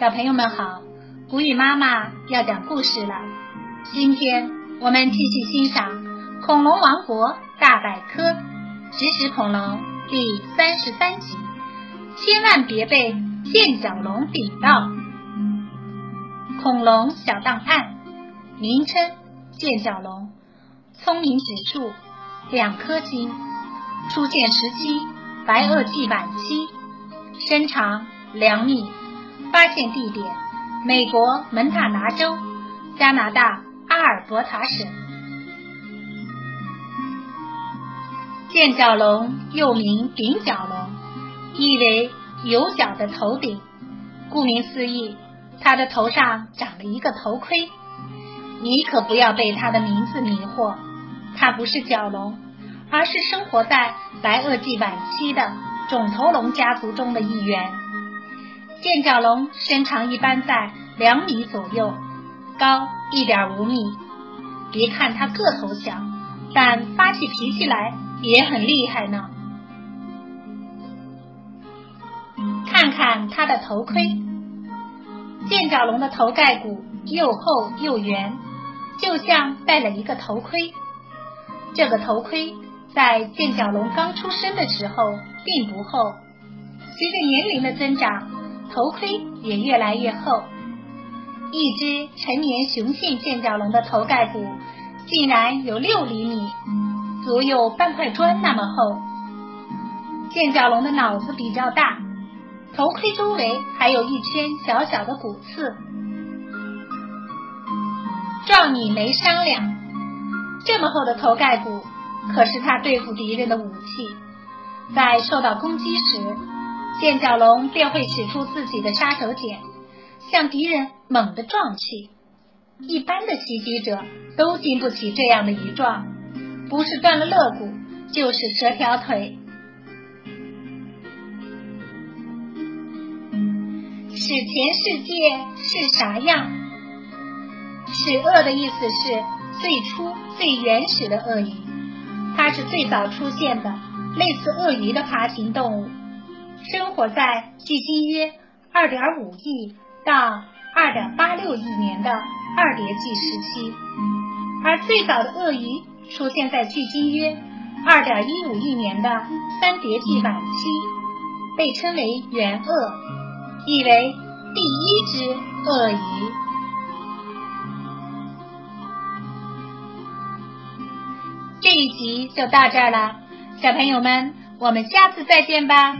小朋友们好，古语妈妈要讲故事了。今天我们继续欣赏《恐龙王国大百科》食食恐龙第三十三集，千万别被剑角龙顶到。恐龙小档案，名称：剑角龙，聪明指数两颗星，出现时期白垩纪晚期，身长两米。发现地点：美国蒙塔拿州、加拿大阿尔伯塔省。剑角龙又名顶角龙，意为有角的头顶。顾名思义，它的头上长了一个头盔。你可不要被它的名字迷惑，它不是角龙，而是生活在白垩纪晚期的肿头龙家族中的一员。剑角龙身长一般在两米左右，高一点五米。别看它个头小，但发起脾气来也很厉害呢。看看它的头盔，剑角龙的头盖骨又厚又圆，就像戴了一个头盔。这个头盔在剑角龙刚出生的时候并不厚，随着年龄的增长。头盔也越来越厚，一只成年雄性剑角龙的头盖骨竟然有六厘米，足有半块砖那么厚。剑角龙的脑子比较大，头盔周围还有一圈小小的骨刺。撞你没商量，这么厚的头盖骨可是他对付敌人的武器，在受到攻击时。剑角龙便会使出自己的杀手锏，向敌人猛地撞去。一般的袭击者都经不起这样的一撞，不是断了肋骨，就是折条腿。史前世界是啥样？始鳄的意思是最初最原始的鳄鱼，它是最早出现的类似鳄鱼的爬行动物。生活在距今约二点五亿到二点八六亿年的二叠纪时期，而最早的鳄鱼出现在距今约二点一五亿年的三叠纪晚期，被称为原鳄，意为第一只鳄鱼。这一集就到这儿了，小朋友们，我们下次再见吧。